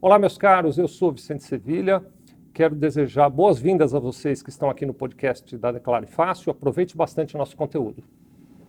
Olá, meus caros, eu sou Vicente Sevilha. Quero desejar boas-vindas a vocês que estão aqui no podcast da Declare Fácil. Aproveite bastante o nosso conteúdo.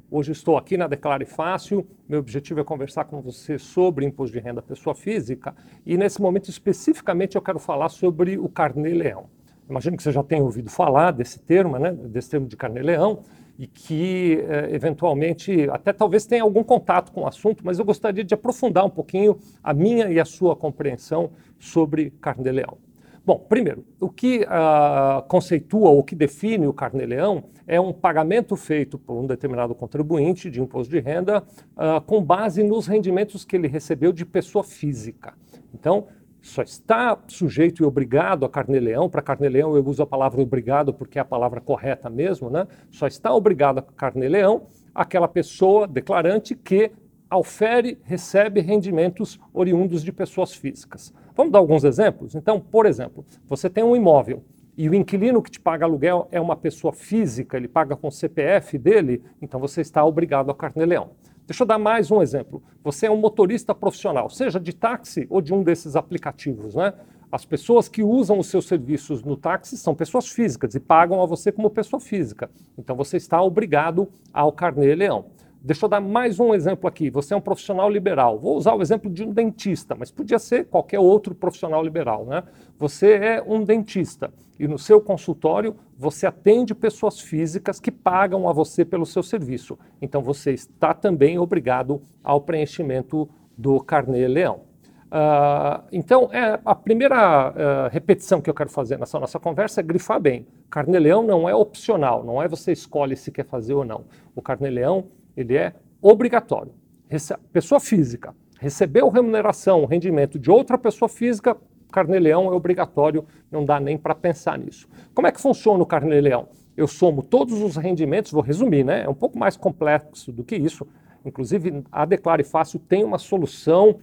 Hoje estou aqui na Declare Fácil. Meu objetivo é conversar com você sobre imposto de renda pessoa física e nesse momento especificamente eu quero falar sobre o carnê-leão. Imagino que você já tenha ouvido falar desse termo, né, desse termo de carnê-leão e que eh, eventualmente até talvez tenha algum contato com o assunto, mas eu gostaria de aprofundar um pouquinho a minha e a sua compreensão sobre carnê-leão. Bom, primeiro, o que uh, conceitua ou que define o carnê-leão é um pagamento feito por um determinado contribuinte de imposto de renda uh, com base nos rendimentos que ele recebeu de pessoa física. Então, só está sujeito e obrigado a carnê-leão, para carnê-leão eu uso a palavra obrigado porque é a palavra correta mesmo, né? Só está obrigado a carnê-leão aquela pessoa declarante que aufere, recebe rendimentos oriundos de pessoas físicas. Vamos dar alguns exemplos? Então, por exemplo, você tem um imóvel e o inquilino que te paga aluguel é uma pessoa física, ele paga com o CPF dele, então você está obrigado a carnê-leão. Deixa eu dar mais um exemplo. Você é um motorista profissional, seja de táxi ou de um desses aplicativos, né? As pessoas que usam os seus serviços no táxi são pessoas físicas e pagam a você como pessoa física. Então você está obrigado ao carnê-leão. Deixa eu dar mais um exemplo aqui. Você é um profissional liberal. Vou usar o exemplo de um dentista, mas podia ser qualquer outro profissional liberal. Né? Você é um dentista e no seu consultório você atende pessoas físicas que pagam a você pelo seu serviço. Então você está também obrigado ao preenchimento do carnê-leão. Uh, então, é, a primeira uh, repetição que eu quero fazer nessa nossa conversa é grifar bem. Carnê-leão não é opcional, não é você escolhe se quer fazer ou não. O carnê-leão ele é obrigatório. Rece pessoa física recebeu remuneração, rendimento de outra pessoa física, carnê-leão é obrigatório, não dá nem para pensar nisso. Como é que funciona o carnê-leão? Eu somo todos os rendimentos, vou resumir, né? É um pouco mais complexo do que isso. Inclusive, a Declare Fácil tem uma solução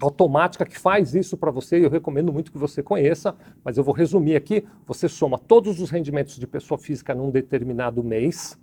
automática que faz isso para você e eu recomendo muito que você conheça, mas eu vou resumir aqui. Você soma todos os rendimentos de pessoa física num determinado mês,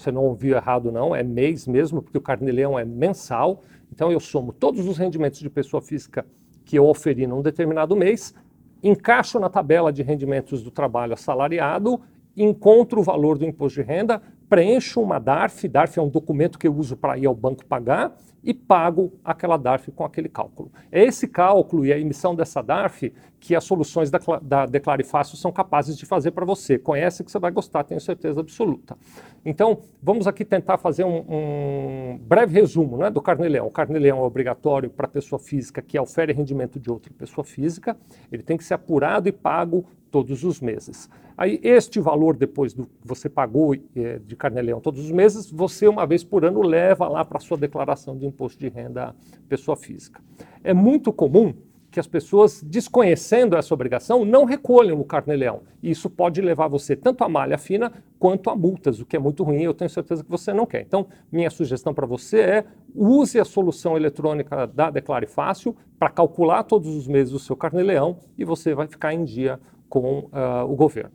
você não ouviu errado não, é mês mesmo, porque o carnê-leão é mensal. Então eu somo todos os rendimentos de pessoa física que eu oferi num determinado mês, encaixo na tabela de rendimentos do trabalho assalariado, encontro o valor do imposto de renda, preencho uma DARF, DARF é um documento que eu uso para ir ao banco pagar, e pago aquela DARF com aquele cálculo. É esse cálculo e a emissão dessa DARF que as soluções da, da Declare Fácil são capazes de fazer para você. Conhece que você vai gostar, tenho certeza absoluta. Então, vamos aqui tentar fazer um, um breve resumo né, do carnê-leão. O carnê-leão é obrigatório para pessoa física que ofere rendimento de outra pessoa física. Ele tem que ser apurado e pago todos os meses. Aí, este valor, depois do que você pagou é, de carnê-leão todos os meses, você, uma vez por ano, leva lá para a sua declaração de imposto de renda pessoa física. É muito comum que as pessoas, desconhecendo essa obrigação, não recolham o carnê-leão. E isso pode levar você tanto a malha fina quanto a multas, o que é muito ruim, eu tenho certeza que você não quer. Então, minha sugestão para você é use a solução eletrônica da Declare Fácil para calcular todos os meses o seu carnê-leão e você vai ficar em dia com uh, o governo.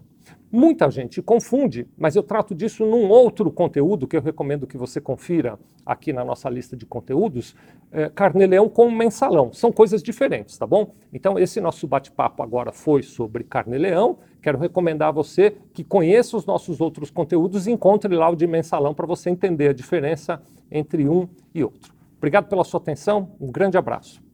Muita gente confunde, mas eu trato disso num outro conteúdo que eu recomendo que você confira aqui na nossa lista de conteúdos, é, Carneleão com mensalão. São coisas diferentes, tá bom? Então esse nosso bate-papo agora foi sobre Carneleão. Quero recomendar a você que conheça os nossos outros conteúdos e encontre lá o de mensalão para você entender a diferença entre um e outro. Obrigado pela sua atenção, um grande abraço.